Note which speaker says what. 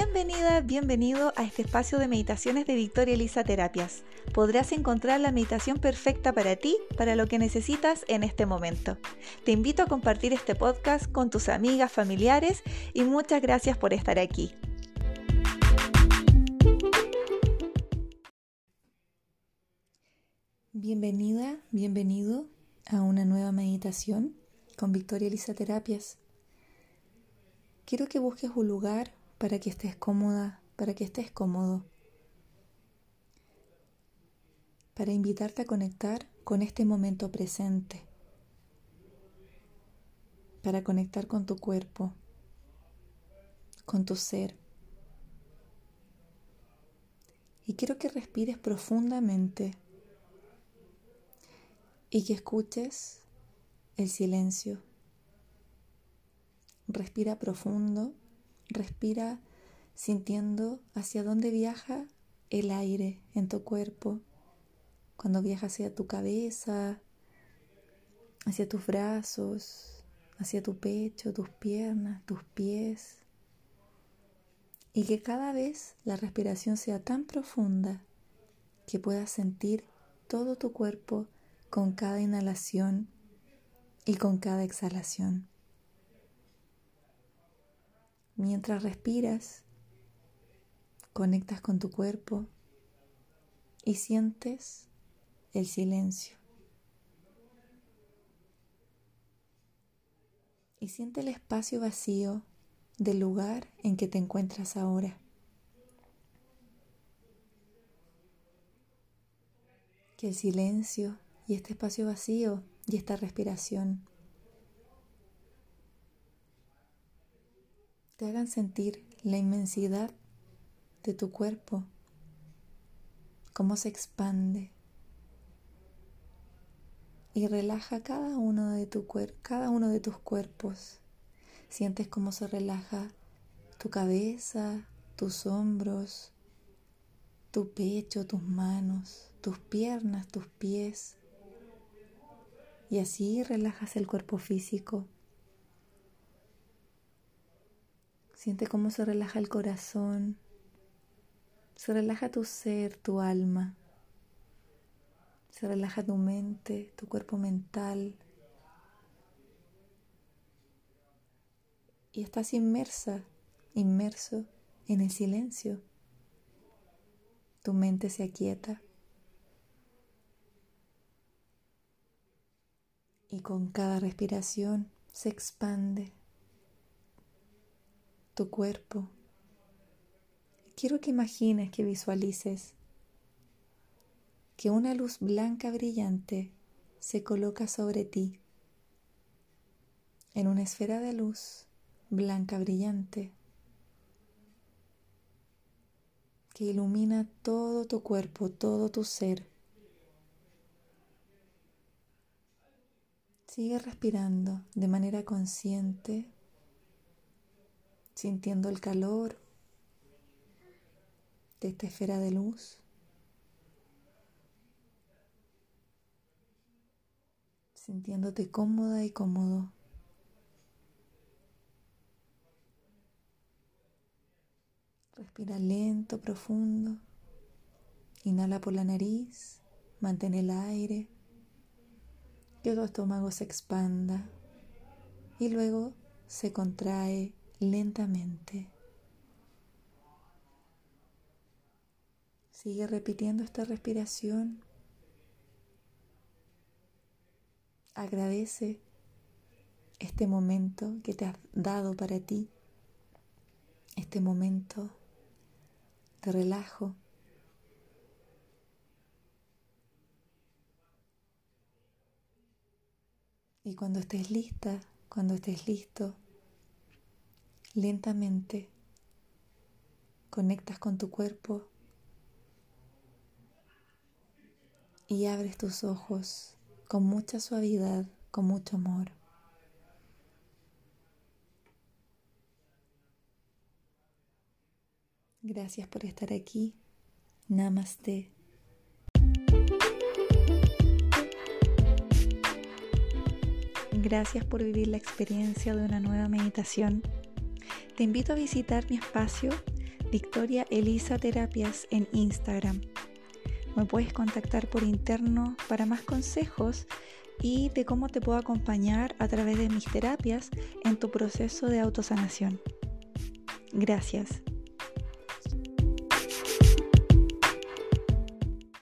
Speaker 1: Bienvenida, bienvenido a este espacio de meditaciones de Victoria Elisa Terapias. Podrás encontrar la meditación perfecta para ti, para lo que necesitas en este momento. Te invito a compartir este podcast con tus amigas, familiares y muchas gracias por estar aquí. Bienvenida, bienvenido a una nueva meditación con Victoria Elisa Terapias. Quiero que busques un lugar para que estés cómoda, para que estés cómodo, para invitarte a conectar con este momento presente, para conectar con tu cuerpo, con tu ser. Y quiero que respires profundamente y que escuches el silencio. Respira profundo Respira sintiendo hacia dónde viaja el aire en tu cuerpo, cuando viaja hacia tu cabeza, hacia tus brazos, hacia tu pecho, tus piernas, tus pies. Y que cada vez la respiración sea tan profunda que puedas sentir todo tu cuerpo con cada inhalación y con cada exhalación. Mientras respiras, conectas con tu cuerpo y sientes el silencio. Y siente el espacio vacío del lugar en que te encuentras ahora. Que el silencio y este espacio vacío y esta respiración te hagan sentir la inmensidad de tu cuerpo, cómo se expande y relaja cada uno de tu cada uno de tus cuerpos. Sientes cómo se relaja tu cabeza, tus hombros, tu pecho, tus manos, tus piernas, tus pies. Y así relajas el cuerpo físico Siente cómo se relaja el corazón, se relaja tu ser, tu alma, se relaja tu mente, tu cuerpo mental. Y estás inmersa, inmerso en el silencio. Tu mente se aquieta. Y con cada respiración se expande tu cuerpo. Quiero que imagines, que visualices que una luz blanca brillante se coloca sobre ti en una esfera de luz blanca brillante que ilumina todo tu cuerpo, todo tu ser. Sigue respirando de manera consciente sintiendo el calor de esta esfera de luz. Sintiéndote cómoda y cómodo. Respira lento, profundo. Inhala por la nariz, mantén el aire, que tu estómago se expanda y luego se contrae lentamente. Sigue repitiendo esta respiración. Agradece este momento que te has dado para ti, este momento de relajo. Y cuando estés lista, cuando estés listo, Lentamente conectas con tu cuerpo y abres tus ojos con mucha suavidad, con mucho amor. Gracias por estar aquí. Namaste. Gracias por vivir la experiencia de una nueva meditación te invito a visitar mi espacio Victoria Elisa Terapias en Instagram. Me puedes contactar por interno para más consejos y de cómo te puedo acompañar a través de mis terapias en tu proceso de autosanación. Gracias.